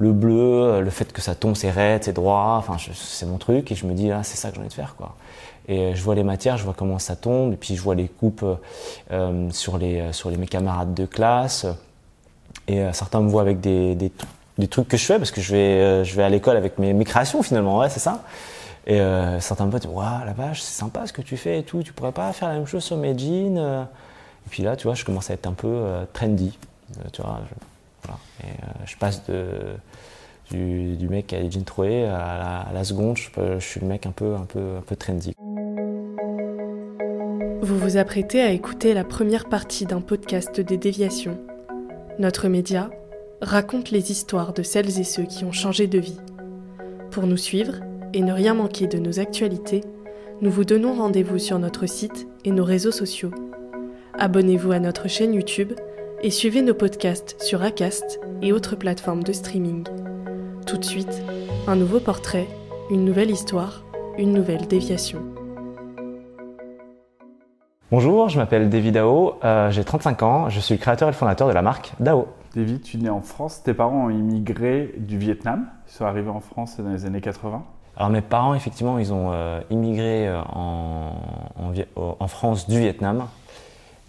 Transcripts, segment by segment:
Le bleu, le fait que ça tombe, c'est raide, c'est droit, enfin, c'est mon truc et je me dis, ah, c'est ça que j'ai envie de faire, quoi. Et je vois les matières, je vois comment ça tombe, et puis je vois les coupes euh, sur, les, sur les, mes camarades de classe. Et euh, certains me voient avec des, des, trucs que je fais, parce que je vais, euh, je vais à l'école avec mes, mes, créations finalement, ouais, c'est ça. Et euh, certains me disent, waouh, la vache, c'est sympa ce que tu fais et tout, tu pourrais pas faire la même chose sur mes jeans. Et puis là, tu vois, je commence à être un peu trendy. tu vois, Et je passe du, mec les jeans troués à la, à la seconde, je, suis le mec un peu, un peu trendy. Vous vous apprêtez à écouter la première partie d'un podcast des déviations. Notre média raconte les histoires de celles et ceux qui ont changé de vie. Pour nous suivre et ne rien manquer de nos actualités, nous vous donnons rendez-vous sur notre site et nos réseaux sociaux. Abonnez-vous à notre chaîne YouTube et suivez nos podcasts sur Acast et autres plateformes de streaming. Tout de suite, un nouveau portrait, une nouvelle histoire, une nouvelle déviation. Bonjour, je m'appelle David Dao, euh, j'ai 35 ans, je suis le créateur et le fondateur de la marque Dao. David, tu es né en France, tes parents ont immigré du Vietnam, ils sont arrivés en France dans les années 80 Alors mes parents, effectivement, ils ont euh, immigré euh, en, en, en, France du Vietnam.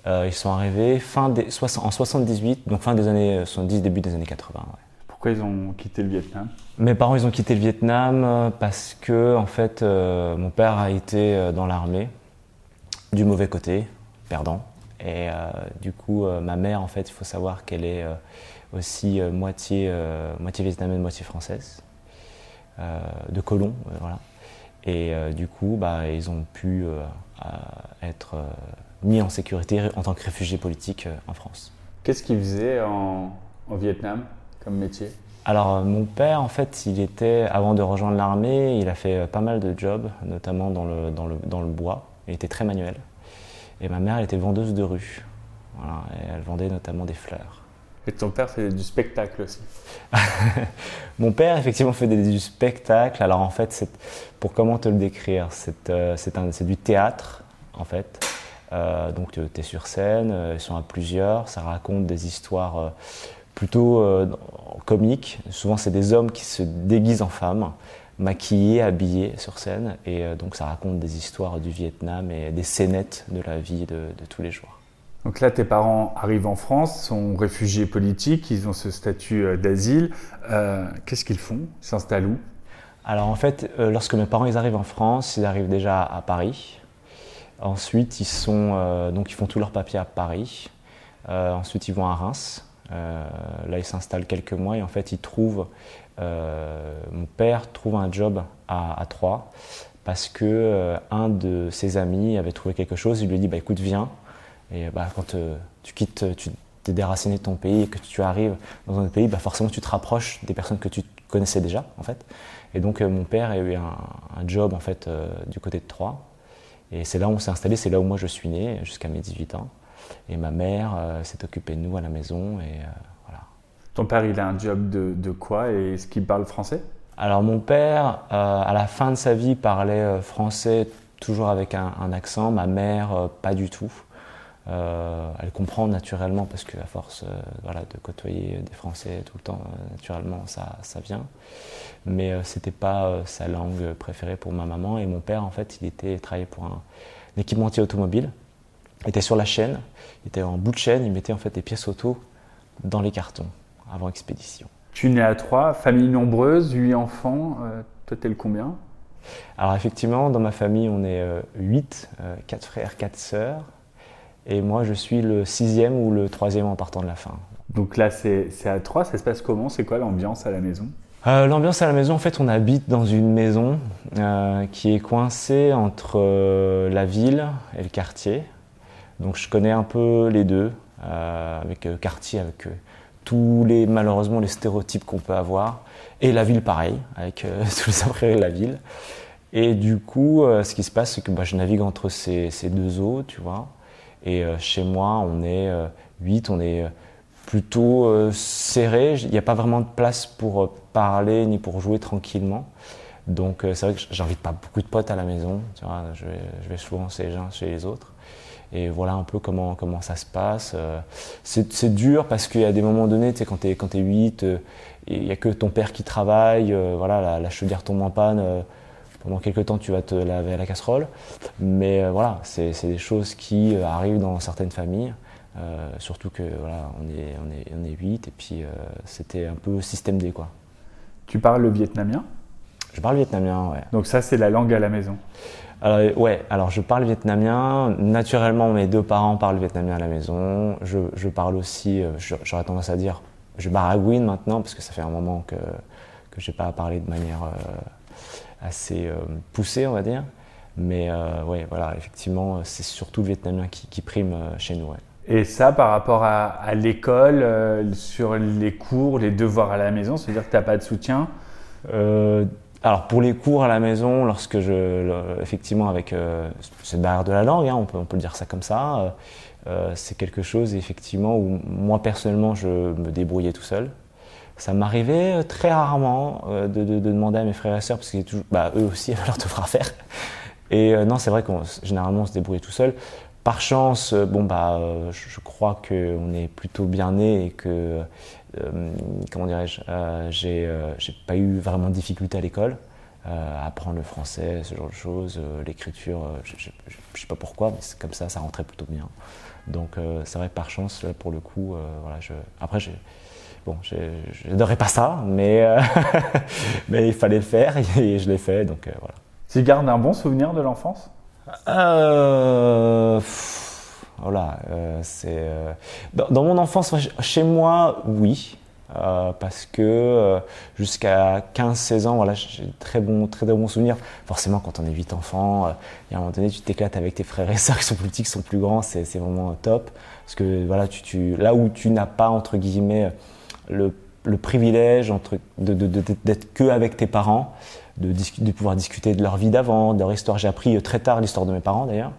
Euh, ils sont arrivés fin des, en 78, donc fin des années 70, début des années 80. Ouais. Pourquoi ils ont quitté le Vietnam? Mes parents, ils ont quitté le Vietnam parce que, en fait, mon père a été dans l'armée du mauvais côté, perdant. Et euh, du coup, euh, ma mère, en fait, il faut savoir qu'elle est euh, aussi moitié, moitié vietnamienne, moitié française, de colon, voilà. Et du coup, bah, ils ont pu être mis en sécurité en tant que réfugiés politiques en France. Qu'est-ce qu'ils faisaient en, en Vietnam comme métier? Alors mon père, en fait, il était, avant de rejoindre l'armée, il a fait pas mal de jobs, notamment dans le, dans le, dans le bois. Il était très manuel. Et ma mère, elle était vendeuse de rue. Voilà, et elle vendait notamment des fleurs. Et ton père faisait du spectacle aussi? Mon père, effectivement, faisait du spectacle. Alors, en fait, pour comment te le décrire euh, C'est du théâtre, en fait. Euh, donc, tu es sur scène, euh, ils sont à plusieurs, ça raconte des histoires euh, plutôt euh, comiques. Souvent, c'est des hommes qui se déguisent en femmes maquillé, habillé sur scène. Et euh, donc ça raconte des histoires du Vietnam et des scénettes de la vie de, de, tous les jours. Donc là, tes parents arrivent en France, sont réfugiés politiques, ils ont ce statut euh, d'asile. Euh, Qu'est-ce qu'ils font? Ils s'installent où? Alors en fait, euh, lorsque mes parents ils arrivent en France, ils arrivent déjà à Paris. Ensuite, euh, ils font tous leurs papiers à Paris. ensuite, ils vont à Reims. là, ils s'installent quelques mois et en fait, ils trouvent euh, mon père trouve un job à, Troyes parce que euh, un de ses amis avait trouvé quelque chose. Il lui dit bah écoute viens. Et bah quand euh, tu quittes, tu t'es déraciné de ton pays et que tu arrives dans un autre pays, bah forcément tu te rapproches des personnes que tu connaissais déjà en fait. Et donc mon père a eu un, un job en fait du côté de Troyes. Et c'est là où on s'est installé, c'est là où moi je suis né jusqu'à mes 18 ans. Et ma mère s'est occupée de nous à la maison et ton père, il a un job de, de quoi et est-ce qu'il parle français? Alors mon père, euh, à la fin de sa vie, parlait euh, français toujours avec un, un accent. Ma mère, euh, pas du tout. Euh, elle comprend naturellement parce qu'à force voilà, de côtoyer des Français tout le temps, naturellement, ça, ça vient. Mais c'était pas sa langue préférée pour ma maman. Et mon père, en fait, il était travaillait pour un, un équipementier automobile. Il était sur la chaîne, il était en bout de chaîne, il mettait en fait des pièces auto dans les cartons avant expédition. Tu nais à Troyes, famille nombreuse, 8 enfants, euh, toi t'es le combien? Alors effectivement, dans ma famille, on est euh, 8, euh, 4 frères, 4 sœurs. Et moi, je suis le sixième ou le troisième en partant de la fin. Donc là, c'est à trois. Ça se passe comment? C'est quoi l'ambiance à la maison? Euh, L'ambiance à la maison, en fait, on habite dans une maison euh, qui est coincée entre euh, la ville et le quartier. Donc je connais un peu les deux, avec quartier, avec tous les, malheureusement, les stéréotypes qu'on peut avoir. Et la ville, pareil, avec tous les après de la ville. Et du coup, ce qui se passe, c'est que bah, je navigue entre ces, ces, deux eaux, tu vois. Et chez moi, on est huit, on est plutôt euh, serré. Il n'y a pas vraiment de place pour euh, parler ni pour jouer tranquillement. Donc euh, c'est vrai que j'invite pas beaucoup de potes à la maison. Je, vais, souvent chez les uns, chez les autres. Et voilà un peu comment, comment ça se passe. C'est dur parce qu'il y a des moments donnés, tu quand tu es, es 8, il n'y a que ton père qui travaille, voilà, la, la, chaudière tombe en panne, pendant quelques temps tu vas te laver à la casserole. Mais voilà, c'est des choses qui arrivent dans certaines familles. Euh, surtout que voilà, on est, on est, on est 8 et puis euh, c'était un peu système D quoi. Tu parles le vietnamien? Je parle vietnamien, ouais. Donc ça c'est la langue à la maison? Alors, ouais, alors je parle vietnamien. Naturellement, mes deux parents parlent vietnamien à la maison. Je, je parle aussi, euh, j'aurais tendance à dire, je baragouine maintenant parce que ça fait un moment que que j'ai pas parlé de manière assez poussée, on va dire. Mais ouais, voilà, effectivement, c'est surtout le vietnamien qui, qui prime chez nous. Ouais. Et ça, par rapport à, l'école, euh, sur les cours, les devoirs à la maison, c'est-à-dire que tu n'as pas de soutien? Euh, Alors, pour les cours à la maison, lorsque je. effectivement, avec euh, cette barrière de la langue, hein, on, peut, on peut dire ça comme ça, c'est quelque chose, effectivement, où moi, personnellement, je me débrouillais tout seul. Ça m'arrivait très rarement de, demander à mes frères et sœurs, parce que bah, eux aussi avaient leur devoir à faire. Et non, c'est vrai qu'on généralement on se débrouillait tout seul. Par chance, euh, bon bah, euh, je crois qu'on est plutôt bien né et que, euh, comment dirais-je, j'ai, j'ai pas eu vraiment de difficulté à l'école. apprendre le français, ce genre de choses, l'écriture, je, ne sais pas pourquoi, mais c'est comme ça, ça rentrait plutôt bien. Donc c'est vrai par chance, pour le coup, voilà, après j'ai, bon, j'adorais pas ça, mais, mais il fallait le faire et je l'ai fait, donc voilà. Tu gardes un bon souvenir de l'enfance? Euh, voilà, euh, c'est euh, dans, mon enfance, chez moi, oui. parce que jusqu'à 15-16 ans, voilà, j'ai de très bons, très, bons souvenirs. Forcément, quand on est 8 enfants, il y a un moment donné, tu t'éclates avec tes frères et sœurs qui sont plus petits, qui sont plus grands, c'est vraiment top. Parce que voilà, tu, tu là où tu n'as pas, entre guillemets, le, le privilège d'être de, que avec tes parents, de, pouvoir discuter de leur vie d'avant, de leur histoire. J'ai appris euh, très tard l'histoire de mes parents d'ailleurs.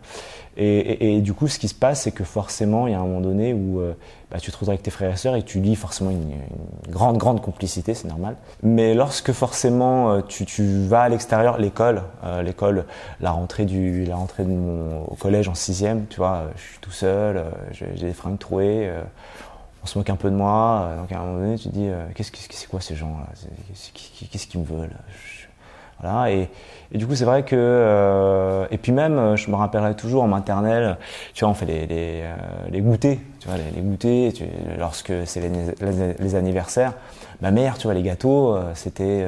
Et, du coup, ce qui se passe, c'est que forcément, il y a un moment donné où euh, bah, tu te retrouves avec tes frères et sœurs et tu lis forcément une, grande, grande complicité, c'est normal. Mais lorsque forcément euh, tu, vas à l'extérieur, l'école, l'école, la rentrée du, la rentrée de mon, au collège en sixième, tu vois, je suis tout seul, j'ai des fringues trouées on se moque un peu de moi. Donc à un moment donné, tu te dis, qu'est-ce que c'est quoi ces gens-là Qu'est-ce qu'ils me veulent? Et, du coup, c'est vrai que. Euh, et puis même, je me rappellerai toujours en maternelle, tu vois, on fait les, les, euh, les goûters, tu vois, les, goûters, lorsque c'est les, les, anniversaires. Ma mère, tu vois, les gâteaux, euh, c'était.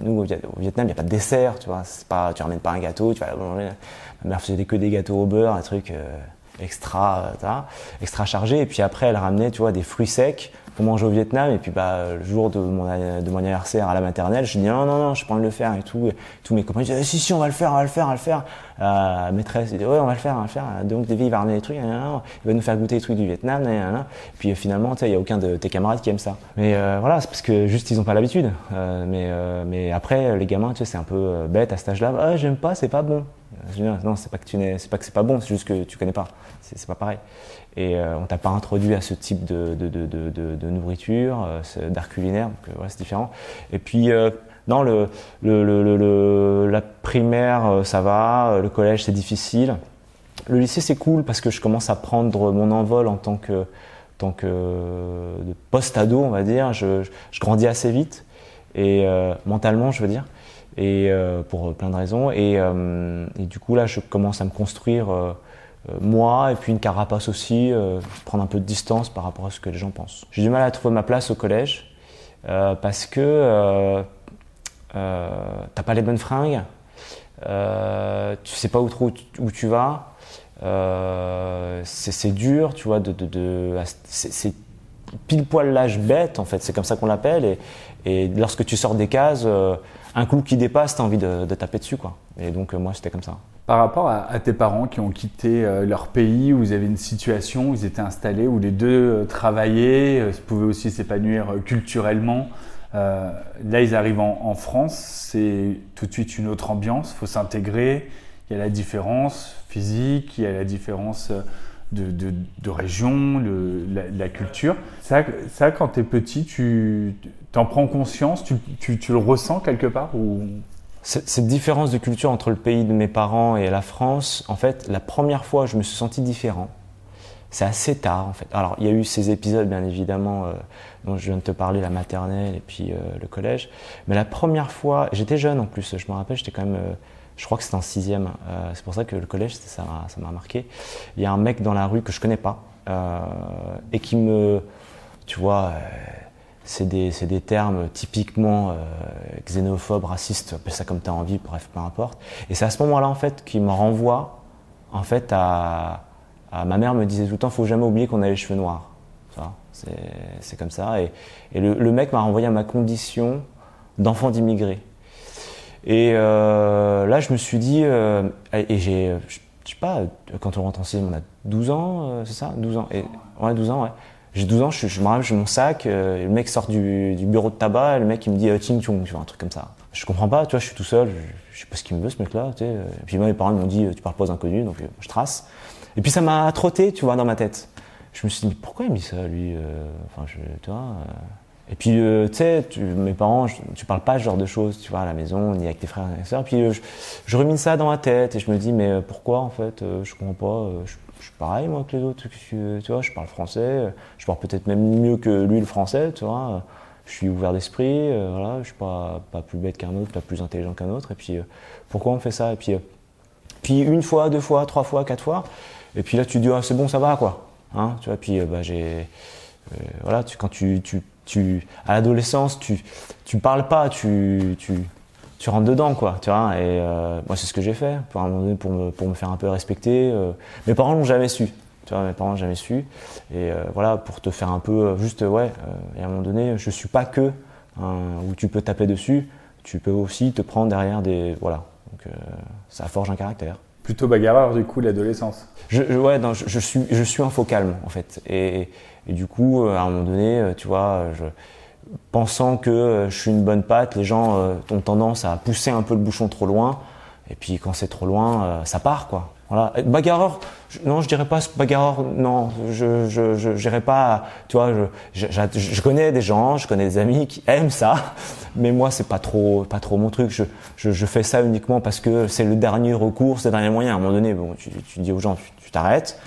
nous, au Vietnam, il n'y a pas de dessert, tu vois. Pas, tu ramènes pas un gâteau, tu manger. Ma mère faisait que des gâteaux au beurre, un truc extra, extra chargé. Et puis après, elle ramenait, tu vois, des fruits secs pour manger au Vietnam. Et puis bah, le jour de mon, de mon anniversaire à la maternelle, je dis non, non, non, je pas envie de le faire et tout. tous mes copains disaient si, si, on va le faire, on va le faire, on va le faire. La maîtresse dit ouais, on va le faire, on va le faire. Donc David il va ramener des trucs, il va nous faire goûter des trucs du Vietnam. Et puis finalement, il n'y a aucun de tes camarades qui aime ça. Mais euh, voilà, c'est parce que juste ils n'ont pas l'habitude. Euh, mais, euh, mais après, les gamins, tu sais, c'est un peu bête à cet âge-là. Ah, j'aime pas, c'est pas bon. Non, c'est pas que tu c'est pas que c'est pas bon, c'est juste que tu connais pas. C'est pas pareil. Et euh, on t'a pas introduit à ce type de, nourriture, euh, d'art culinaire, donc euh, c'est différent. Et puis, non, le, le, la primaire, ça va, le collège, c'est difficile. Le lycée, c'est cool parce que je commence à prendre mon envol en tant que, tant post-ado, on va dire. Je, je, grandis assez vite, et mentalement, je veux dire, et pour plein de raisons. Et, et, du coup, là, je commence à me construire euh, moi, et puis une carapace aussi, euh, prendre un peu de distance par rapport à ce que les gens pensent. J'ai du mal à trouver ma place au collège euh, parce que t'as pas les bonnes fringues, tu sais pas où, tu vas, c'est dur, tu vois, de, de, c'est pile poil l'âge bête, en fait, c'est comme ça qu'on l'appelle. Et, et, lorsque tu sors des cases, un clou qui dépasse, tu as envie de, de, taper dessus, quoi. Et donc, moi, c'était comme ça. Par rapport à, tes parents qui ont quitté euh, leur pays, où vous avez une situation où ils étaient installés, où les deux euh, travaillaient, euh, pouvaient aussi s'épanouir culturellement. là, ils arrivent en, France, c'est tout de suite une autre ambiance, il faut s'intégrer. Il y a la différence physique, il y a la différence de, région, la, culture. Ça, ça quand tu es petit, tu en prends conscience, tu, tu, le ressens quelque part ou? Cette différence de culture entre le pays de mes parents et la France, en fait, la première fois je me suis senti différent, c'est assez tard en fait. Alors il y a eu ces épisodes bien évidemment euh, dont je viens de te parler, la maternelle et puis euh, le collège, mais la première fois, j'étais jeune en plus, je me rappelle, j'étais quand même, euh, je crois que c'était en sixième, c'est pour ça que le collège ça m'a marqué. Il y a un mec dans la rue que je connais pas et qui me, tu vois c'est des, des, termes typiquement euh, xénophobes, racistes, appelle ça comme tu as envie, bref, peu importe. Et c'est à ce moment-là, en fait, qui me renvoie, en fait, à, ma mère me disait tout le temps, faut jamais oublier qu'on a les cheveux noirs. C'est comme ça. Et, et le, mec m'a renvoyé à ma condition d'enfant d'immigré. Et euh, là, je me suis dit, euh, et j'ai, je sais pas, quand on rentre en sixième, on a 12 ans, c'est ça? 12 ans. Et, ouais, 12 ans, ouais. J'ai 12 ans, je, je me rappelle, j'ai mon sac, euh, le mec sort du, bureau de tabac, et le mec il me dit euh, Ting Chung, tu vois, un truc comme ça. Je comprends pas, tu vois, je suis tout seul, je, sais pas ce qu'il me veut ce mec-là. Et puis moi, mes parents m'ont dit Tu parles pas aux inconnus, donc euh, je trace. Et puis ça m'a trotté, tu vois, dans ma tête. Je me suis dit Pourquoi il me dit ça, lui Enfin, je, tu vois. Et puis, tu sais, mes parents, tu parles pas ce genre de choses, tu vois, à la maison, ni avec tes frères et sœurs. Puis, je, je remine ça dans ma tête et je me dis, mais pourquoi, en fait, je comprends pas je suis pareil moi que les autres, tu vois, je parle français, je parle peut-être même mieux que lui le français, tu vois. Je suis ouvert d'esprit, euh, voilà, je suis pas, pas plus bête qu'un autre, pas plus intelligent qu'un autre. Et puis, euh, pourquoi on fait ça Et puis, euh, puis une fois, deux fois, trois fois, quatre fois. Et puis là, tu dis, ah, c'est bon, ça va, quoi. Hein, tu vois, puis bah, j'ai. voilà, tu, quand tu, tu, tu à l'adolescence, tu, tu parles pas, tu, tu rentres dedans, quoi, tu vois. Et euh, moi, c'est ce que j'ai fait, pour, un moment donné, pour, me, pour me faire un peu respecter. Euh. mes parents l'ont jamais su, tu vois, mes parents l'ont jamais su. Et euh, voilà, pour te faire un peu, juste, ouais, et à un moment donné, je suis pas que où tu peux taper dessus, tu peux aussi te prendre derrière des, voilà. Donc, ça forge un caractère. Plutôt bagarreur, du coup, l'adolescence. Je, ouais, non, je, suis, je suis un faux calme, en fait. Et, et du coup, à un moment donné, tu vois, je pensant que euh, je suis une bonne patte, les gens euh, ont tendance à pousser un peu le bouchon trop loin. Et puis quand c'est trop loin, euh, ça part quoi. Voilà. Bagarreur, non, je dirais pas bagarreur, non, je je je pas, tu vois, je, je, je, connais des gens, je connais des amis qui aiment ça, mais moi c'est pas trop pas trop mon truc. Je, je, je fais ça uniquement parce que c'est le dernier recours, c'est le dernier moyen. À un moment donné, bon, tu, tu dis aux gens, tu t'arrêtes,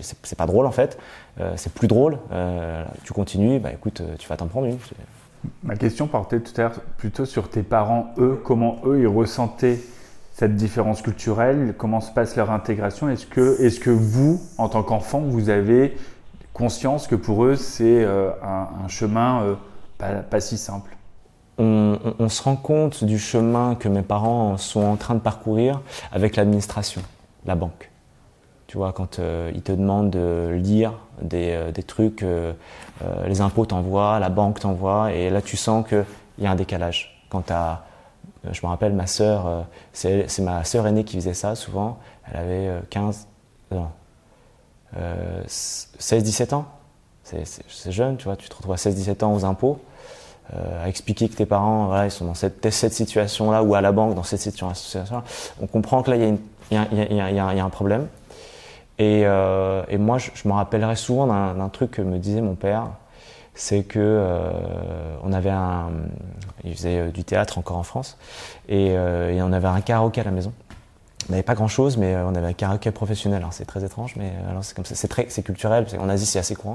c'est pas drôle en fait. Euh, c'est plus drôle. Euh, tu continues, bah écoute, euh, tu vas t'en prendre une. Ma question portait tout à l'heure plutôt sur tes parents, eux, comment eux ils ressentaient cette différence culturelle, comment se passe leur intégration. Est-ce que, est que vous, en tant qu'enfant, vous avez conscience que pour eux c'est un, chemin pas, si simple? On, on, se rend compte du chemin que mes parents sont en train de parcourir avec l'administration, la banque. Tu vois, quand euh, ils te demandent de lire des, euh, des trucs, euh, les impôts t'envoient, la banque t'envoie, et là tu sens qu'il y a un décalage. Quand as, je me rappelle, ma sœur, c'est ma sœur aînée qui faisait ça souvent, elle avait 15, non, 16-17 ans. C'est jeune, tu vois, tu te retrouves à 16-17 ans aux impôts. à expliquer que tes parents voilà, ils sont dans cette, cette situation-là ou à la banque dans cette situation-là, on comprend que là, il y, y, y, y, a un problème. Et, euh, et moi, je, me rappellerai souvent d'un truc que me disait mon père, c'est que euh, on avait un, il faisait euh, du théâtre encore en France, et, euh, et on avait un karaoké à la maison. On n'avait pas grand chose, mais on avait un karaoké professionnel. C'est très étrange, mais c'est comme ça. C'est très, c'est culturel. En Asie, c'est assez courant.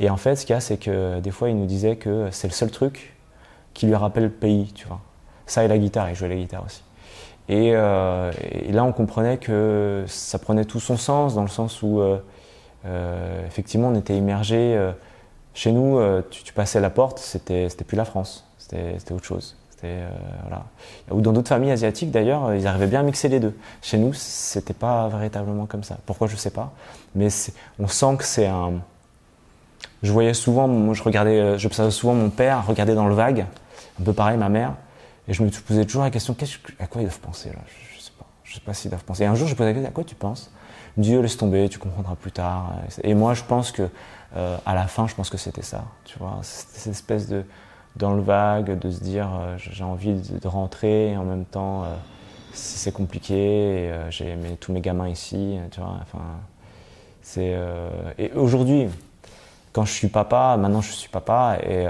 Et en fait, ce qu'il y a, c'est que des fois, il nous disait que c'est le seul truc qui lui rappelle le pays, tu vois. Ça et la guitare, il jouait la guitare aussi. Euh, et, là, on comprenait que ça prenait tout son sens, dans le sens où, euh, euh, effectivement, on était immergé. chez nous, tu, passais la porte, c'était plus la France, c'était autre chose. Voilà. Ou dans d'autres familles asiatiques d'ailleurs, ils arrivaient bien à mixer les deux. Chez nous, c'était pas véritablement comme ça. Pourquoi je sais pas, mais on sent que c'est un. Je voyais souvent, je regardais, j'observais souvent mon père regarder dans le vague, un peu pareil ma mère, et je me posais toujours la question, à quoi ils doivent penser là? Je, sais pas, je sais pas s'ils doivent penser. Et un jour, je posais la question, à quoi tu penses? Dieu laisse tomber, tu comprendras plus tard. Et moi, je pense que euh, à la fin, je pense que c'était ça. Tu vois, cette espèce de dans le vague, de se dire euh, j'ai envie de, rentrer et en même temps euh, c'est compliqué. j'ai tous mes gamins ici. Tu vois, enfin, c'est et aujourd'hui, quand je suis papa, maintenant je suis papa et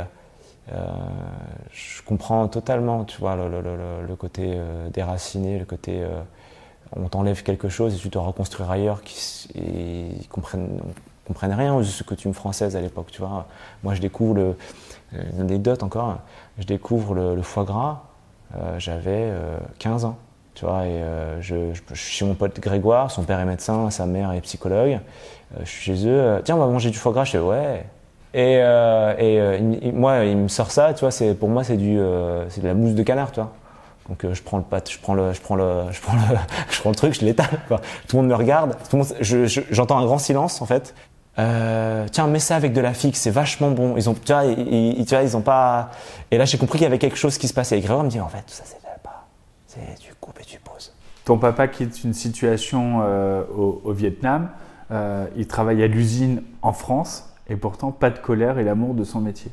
je comprends totalement, tu vois, le, côté déraciné, le côté on t'enlève quelque chose et tu dois reconstruire ailleurs, qui, ils comprennent, comprennent rien aux coutumes françaises à l'époque, tu vois. Moi, je découvre le, encore, je découvre le, foie gras, euh, j'avais 15 euh, ans, tu vois, et euh, je, suis chez mon pote Grégoire, son père est médecin, sa mère est psychologue, je suis chez eux, tiens, on va manger du foie gras, je fais ouais. Et, et moi, il me sort ça, tu vois, c'est, pour moi, c'est du, c'est de la mousse de canard, tu vois. Donc euh, je prends le pâte, je prends le, je prends le, je prends le, je prends le truc, je l'étale. Tout le monde me regarde, j'entends un grand silence en fait. Euh, tiens, mets ça avec de la fixe, c'est vachement bon. Ils ont, tu vois, ils, ils ont pas. Et là, j'ai compris qu'il y avait quelque chose qui se passait. Et Grégoire me dit, en fait, ça c'est pas, c'est tu coupes et tu poses. Ton papa quitte une situation euh, au, Vietnam. il travaille à l'usine en France et pourtant pas de colère et l'amour de son métier.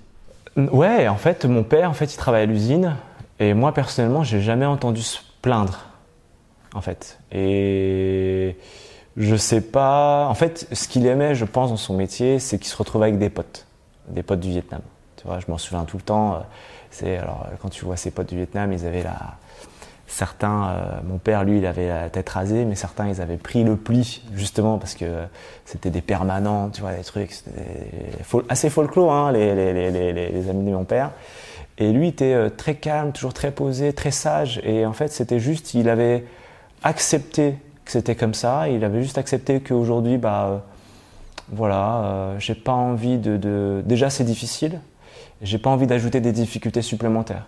Ouais, en fait, mon père, en fait, il travaille à l'usine. Et moi, personnellement, j'ai jamais entendu se plaindre, en fait. Et je sais pas. En fait, ce qu'il aimait, je pense, dans son métier, c'est qu'il se retrouvait avec des potes, des potes du Vietnam. Tu vois, je m'en souviens tout le temps. Euh, c'est alors quand tu vois ses potes du Vietnam, ils avaient la certains, euh, mon père, lui, il avait la tête rasée, mais certains, ils avaient pris le pli, justement, parce que c'était des permanents, tu vois, des trucs, assez folklore, hein, les, amis de mon père. Et lui était euh, très calme, toujours très posé, très sage. Et en fait, c'était juste, il avait accepté que c'était comme ça. Il avait juste accepté qu'aujourd'hui, bah, euh, voilà, j'ai pas envie de, de... Déjà, c'est difficile. J'ai pas envie d'ajouter des difficultés supplémentaires.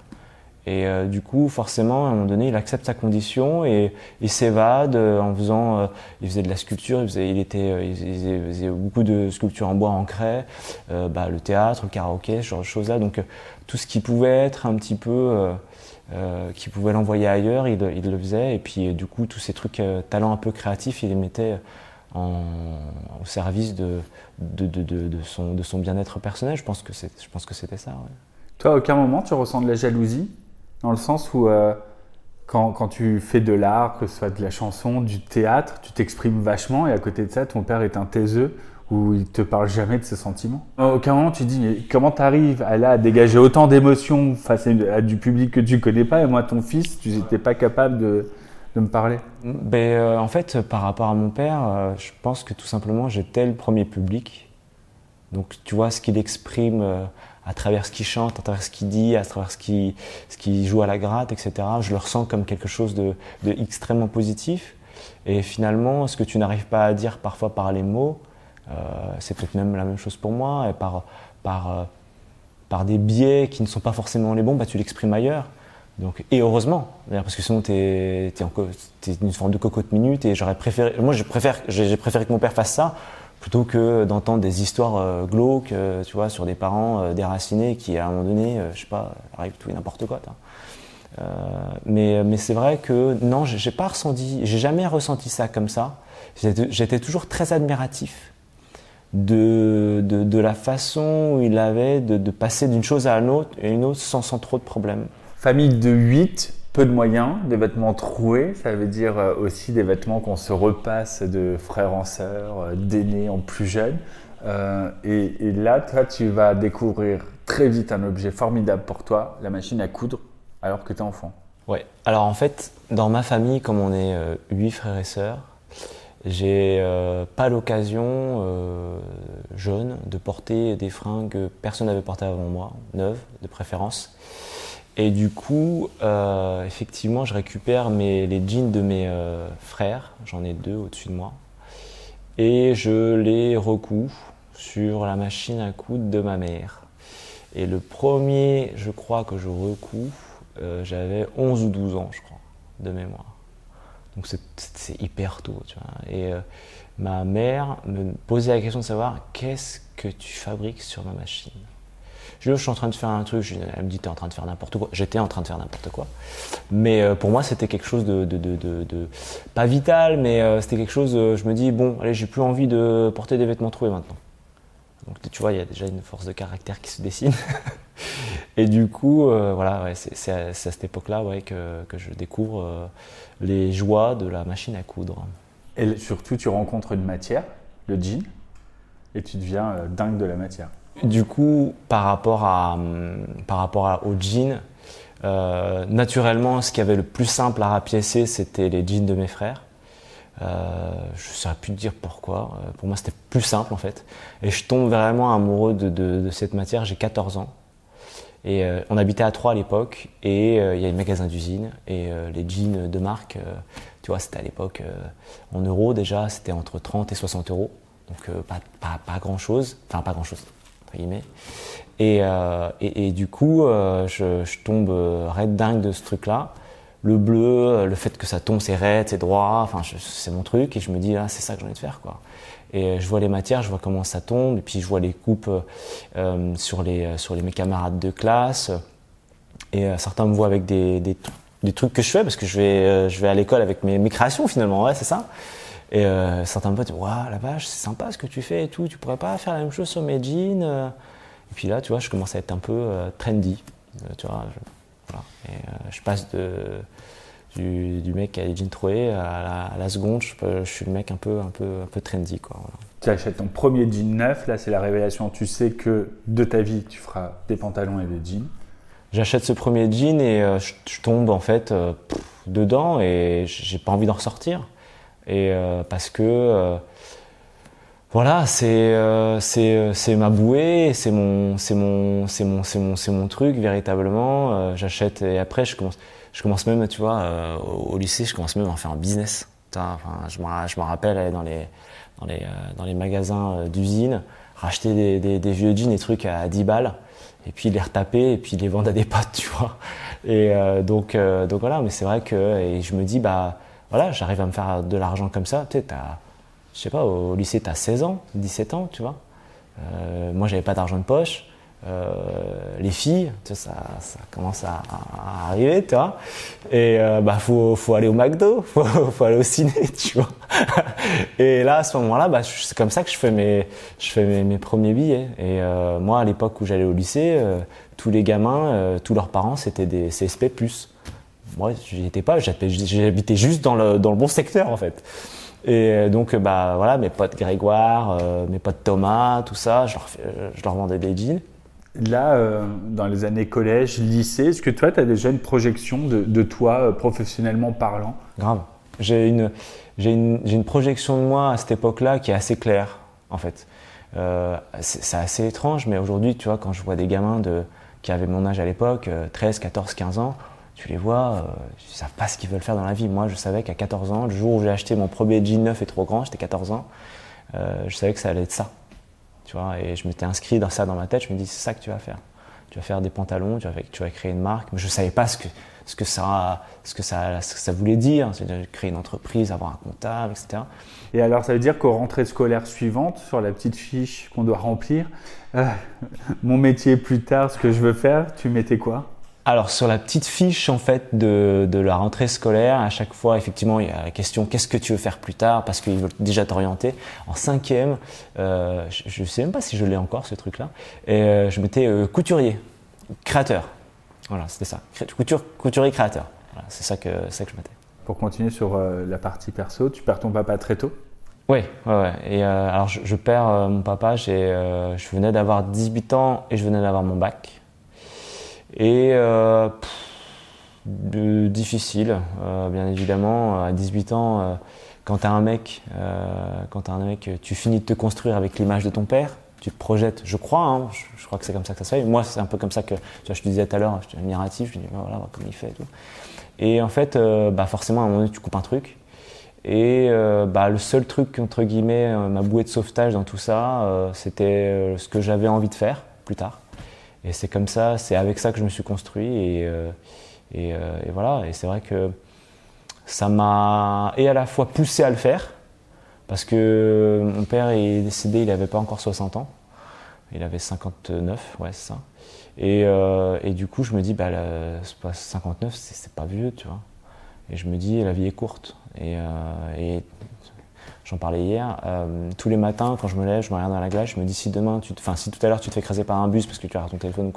Et euh, du coup, forcément, à un moment donné, il accepte sa condition et il s'évade en faisant. il faisait de la sculpture, il faisait, était, il faisait, beaucoup de sculptures en bois en craie, bah, le théâtre, le karaoké, ce genre de choses-là. Donc, tout ce qui pouvait être un petit peu, euh, euh, qui pouvait l'envoyer ailleurs, il, le faisait. Et puis du coup, tous ces trucs, euh, talents un peu créatifs, il les mettait au service de, son bien-être personnel. Je pense que c'était ça. Toi, à aucun moment, tu ressens de la jalousie? Dans le sens où, quand, quand, tu fais de l'art, que ce soit de la chanson, du théâtre, tu t'exprimes vachement et à côté de ça, ton père est un taiseux où il te parle jamais de ses sentiments. À aucun moment tu dis mais comment tu arrives à, là, à dégager autant d'émotions face à, du public que tu connais pas et moi ton fils tu n'étais pas capable de, de, me parler? Ben, euh, En fait par rapport à mon père euh, je pense que tout simplement j'étais le premier public. Donc tu vois ce qu'il exprime euh, à travers ce qu'il chante, à travers ce qu'il dit, à travers ce qu'il joue à la gratte, etc. Je le ressens comme quelque chose de, extrêmement positif et finalement ce que tu n'arrives pas à dire parfois par les mots euh, c'est peut-être même la même chose pour moi. Et par, par, euh, par des biais qui ne sont pas forcément les bons, bah, tu l'exprimes ailleurs. Donc, et heureusement, parce que sinon tu es, une forme de cocotte minute et j'aurais préféré, moi j'ai préféré, j'ai préféré que mon père fasse ça plutôt que d'entendre des histoires euh, glauques, tu vois, sur des parents déracinés qui à un moment donné, je sais pas, arrivent tout et n'importe quoi. mais mais c'est vrai que non, j'ai pas ressenti, j'ai jamais ressenti ça comme ça. J'étais toujours très admiratif de, de, la façon où il avait de, passer d'une chose à une autre, et une autre sans, sans trop de problèmes. Famille de 8, peu de moyens, des vêtements troués, ça veut dire euh, aussi des vêtements qu'on se repasse de frère en sœur, euh, d'aînés en plus jeunes. Euh, et, là, toi, tu vas découvrir très vite un objet formidable pour toi, la machine à coudre, alors que tu es enfant. Ouais, alors en fait, dans ma famille, comme on est 8 frères et sœurs, j'ai pas l'occasion, jeune, de porter des fringues que personne n'avait portées avant moi, neuves de préférence. Et du coup, euh, effectivement, je récupère mes, les jeans de mes frères, j'en ai deux au-dessus de moi, et je les recouds sur la machine à coudre de ma mère. Et le premier, je crois que je recouds, j'avais 11 ou 12 ans, je crois, de mémoire. Donc c'est hyper tôt, tu. Et ma mère me posait la question de savoir qu'est-ce que tu fabriques sur ma machine? Je, suis en train de faire un truc, elle me dit, tu es en train de faire n'importe quoi. J'étais en train de faire n'importe quoi. Mais euh, pour moi, c'était quelque chose de, pas vital, mais euh, c'était quelque chose, euh, je me dis, bon, allez, j'ai plus envie de porter des vêtements troués maintenant. Donc tu vois, il y a déjà une force de caractère qui se dessine. Et du coup, voilà, c'est à, cette époque-là que, je découvre les joies de la machine à coudre. Et surtout, tu rencontres une matière, le jean, et tu deviens dingue de la matière. Du coup, par rapport, à, par rapport au jean, euh, naturellement, ce qui avait le plus simple à rapiécer, c'était les jeans de mes frères. Euh, je ne saurais plus te dire pourquoi. Euh, pour moi, c'était plus simple en fait. Et je tombe vraiment amoureux de, cette matière. J'ai 14 ans. Et on habitait à Troyes à l'époque. Et il y a un magasin d'usine. Et les jeans de marque, tu vois, c'était à l'époque en euros déjà. C'était entre 30 et 60 euros. Donc pas, pas, pas grand chose. Enfin, pas grand chose. Euh, et, et, du coup, euh, je, tombe euh, raide dingue de ce truc-là. Le bleu, le fait que ça tombe, c'est raide, c'est droit, enfin, c'est mon truc. Et je me dis, ah, c'est ça que j'ai envie de faire, quoi. Et je vois les matières, je vois comment ça tombe, et puis je vois les coupes sur, les, sur les, mes camarades de classe. Et certains me voient avec des, des, des, trucs que je fais, parce que je vais, je vais à l'école avec mes, mes créations finalement, ouais, c'est ça. Et euh, certains potes disent Waouh, la vache, c'est sympa ce que tu fais et tout, tu pourrais pas faire la même chose sur mes jeans euh Et puis là, tu vois, je commence à être un peu euh, trendy. tu vois, je, voilà. et, je passe de, du, mec qui a des jeans troués à la, seconde, je, suis le mec un peu, un peu, un peu trendy. Quoi, Tu achètes ton premier jean neuf, là c'est la révélation. Tu sais que de ta vie, tu feras des pantalons et des jeans. J'achète ce premier jean et je, tombe en fait dedans et j'ai pas envie d'en ressortir. Et euh, parce que euh, voilà, c'est euh, c'est ma bouée, c'est mon c'est mon c'est mon c'est mon c'est mon truc véritablement. J'achète et après je commence je commence même tu vois au, lycée je commence même à en faire un business. Enfin, je me rappelle aller dans les dans les dans les magasins d'usine racheter des, des, des, vieux jeans des trucs à 10 balles et puis les retaper et puis les vendre à des potes tu vois. Et donc donc voilà mais c'est vrai que et je me dis bah voilà, j'arrive à me faire de l'argent comme ça. Tu sais, je sais pas, au lycée, tu as 16 ans, 17 ans, tu vois. Euh, moi, j'avais pas d'argent de poche. Euh, les filles, tu sais, ça, ça commence à, arriver, tu vois. Et euh, bah, faut, faut aller au McDo, faut, faut aller au ciné, tu vois. Et là, à ce moment-là, bah, c'est comme ça que je fais mes, je fais mes, mes premiers billets. Et euh, moi, à l'époque où j'allais au lycée, euh, tous les gamins, tous leurs parents, c'était des CSP+. Moi, j'y étais pas, j'habitais juste dans le, dans le bon secteur en fait. Et euh, donc, bah voilà, mes potes Grégoire, euh, mes potes Thomas, tout ça, je leur, je leur vendais des jeans. Là, euh, dans les années collège, lycée, est-ce que toi, tu as déjà une projection de, de toi professionnellement parlant? Grave. J'ai une, une, une, projection de moi à cette époque-là qui est assez claire, en fait. c'est assez étrange, mais aujourd'hui, tu vois, quand je vois des gamins de, qui avaient mon âge à l'époque, 13, 14, 15 ans, tu les vois, euh, ils ne savent pas ce qu'ils veulent faire dans la vie. Moi, je savais qu'à 14 ans, le jour où j'ai acheté mon premier jean neuf et trop grand, j'étais 14 ans, euh, je savais que ça allait être ça. Tu vois, et je m'étais inscrit dans ça dans ma tête, je me dis, c'est ça que tu vas faire. Tu vas faire des pantalons, tu vas, tu créer une marque, mais je ne savais pas ce que, ça, ça voulait dire, c'est-à-dire créer une entreprise, avoir un comptable, etc. Et alors, ça veut dire qu'aux rentrées scolaires suivantes, sur la petite fiche qu'on doit remplir, euh, mon métier plus tard, ce que je veux faire, tu mettais quoi? Alors sur la petite fiche en fait de, la rentrée scolaire, à chaque fois effectivement il y a la question qu'est-ce que tu veux faire plus tard? Parce qu'ils veulent déjà t'orienter. En cinquième, euh, je ne sais même pas si je l'ai encore ce truc-là, et euh, je mettais euh, couturier, créateur. Voilà, c'était ça. Couture, couturier, créateur. c'est ça que, ça que je mettais. Pour continuer sur la partie perso, tu perds ton papa très tôt? Oui, ouais, ouais. Et alors je, perds mon papa, je venais d'avoir 18 ans et je venais d'avoir mon bac. Et euh, difficile, euh, bien évidemment. À 18 ans, euh, quand tu as un mec, quand as un mec, tu finis de te construire avec l'image de ton père, tu te projettes, je crois, hein, je, crois que c'est comme ça que ça se fait. Moi, c'est un peu comme ça que, tu vois, je te disais tout à l'heure, j'étais admiratif, je dis, bah, voilà, comme il fait et tout. Et en fait, bah, forcément, à un moment donné, tu coupes un truc. Et bah, le seul truc, entre guillemets, ma bouée de sauvetage dans tout ça, c'était ce que j'avais envie de faire plus tard. Et c'est comme ça, c'est avec ça que je me suis construit. Et, euh, Et, et voilà, et c'est vrai que ça m'a et à la fois poussé à le faire, parce que mon père est décédé, il n'avait pas encore 60 ans. Il avait 59, ouais, c'est ça. Et, euh, et, du coup, je me dis, bah, 59, c'est pas vieux, tu vois. Et je me dis, la vie est courte. Euh, j'en parlais hier. Euh, tous les matins, quand je me lève, je me regarde dans la glace, je me dis, si demain, enfin, si tout à l'heure tu te fais écraser par un bus parce que tu as ton téléphone ou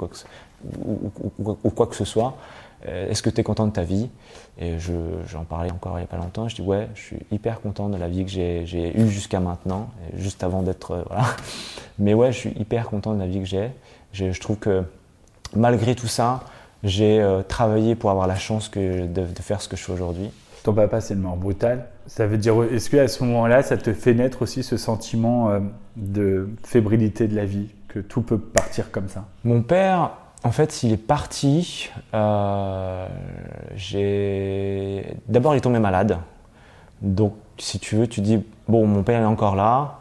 quoi que, ce soit, euh, est-ce que tu es content de ta vie? Et j'en parlais encore il n'y a pas longtemps. Je dis ouais, je suis hyper content de la vie que j'ai eue jusqu'à maintenant, juste avant d'être. Euh. Mais ouais, je suis hyper content de la vie que j'ai. Je trouve que malgré tout ça, j'ai travaillé pour avoir la chance de, faire ce que je fais aujourd'hui. Ton papa, c'est une mort brutale. Ça veut dire, est-ce qu'à ce, moment-là, ça te fait naître aussi ce sentiment de fébrilité de la vie, que tout peut partir comme ça? Mon père, en fait, il est parti. Euh, d'abord, il est tombé malade. Donc, si tu veux, tu dis bon, mon père est encore là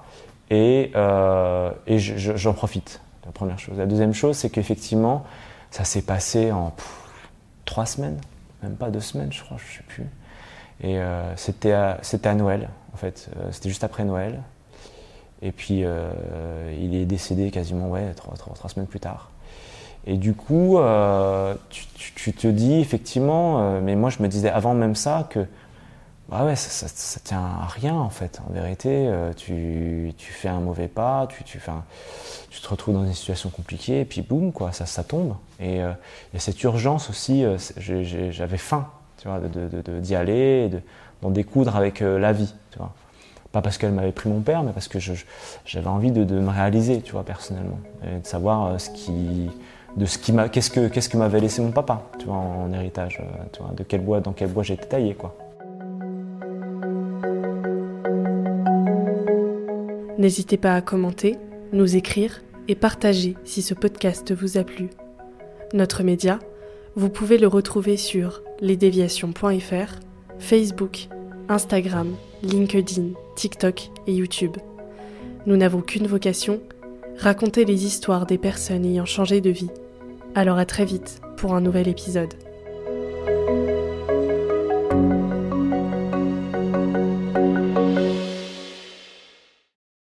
et, euh, j'en profite. La première chose. La deuxième chose, c'est qu'effectivement, ça s'est passé en trois semaines, même pas deux semaines, je crois, je sais plus. Et euh, c'était à, Noël, en fait. c'était juste après Noël. Et puis, il est décédé quasiment ouais, trois semaines plus tard. Et du coup, euh, tu, te dis effectivement, euh, mais moi je me disais avant même ça que bah ouais, ça, tient à rien en fait. En vérité, euh, tu, fais un mauvais pas, tu te retrouves dans une situation compliquée et puis boum, quoi, ça, ça tombe. Et il y a cette urgence aussi, j'avais faim tu d'y aller, d'en découdre avec la vie. Tu vois. Pas parce qu'elle m'avait pris mon père, mais parce que j'avais envie de, me réaliser, tu vois, personnellement. Et de savoir ce qui de ce qui m'a, qu'est-ce que, qu'est-ce que m'avait laissé mon papa, tu vois, en, héritage, euh, tu vois, de quel bois, dans quel bois j'ai été taillé, quoi. N'hésitez pas à commenter, nous écrire et partager si ce podcast vous a plu. Notre média, vous pouvez le retrouver sur lesdéviations.fr, Facebook, Instagram, LinkedIn, TikTok et YouTube. Nous n'avons qu'une vocation, raconter les histoires des personnes ayant changé de vie. Alors à très vite pour un nouvel épisode.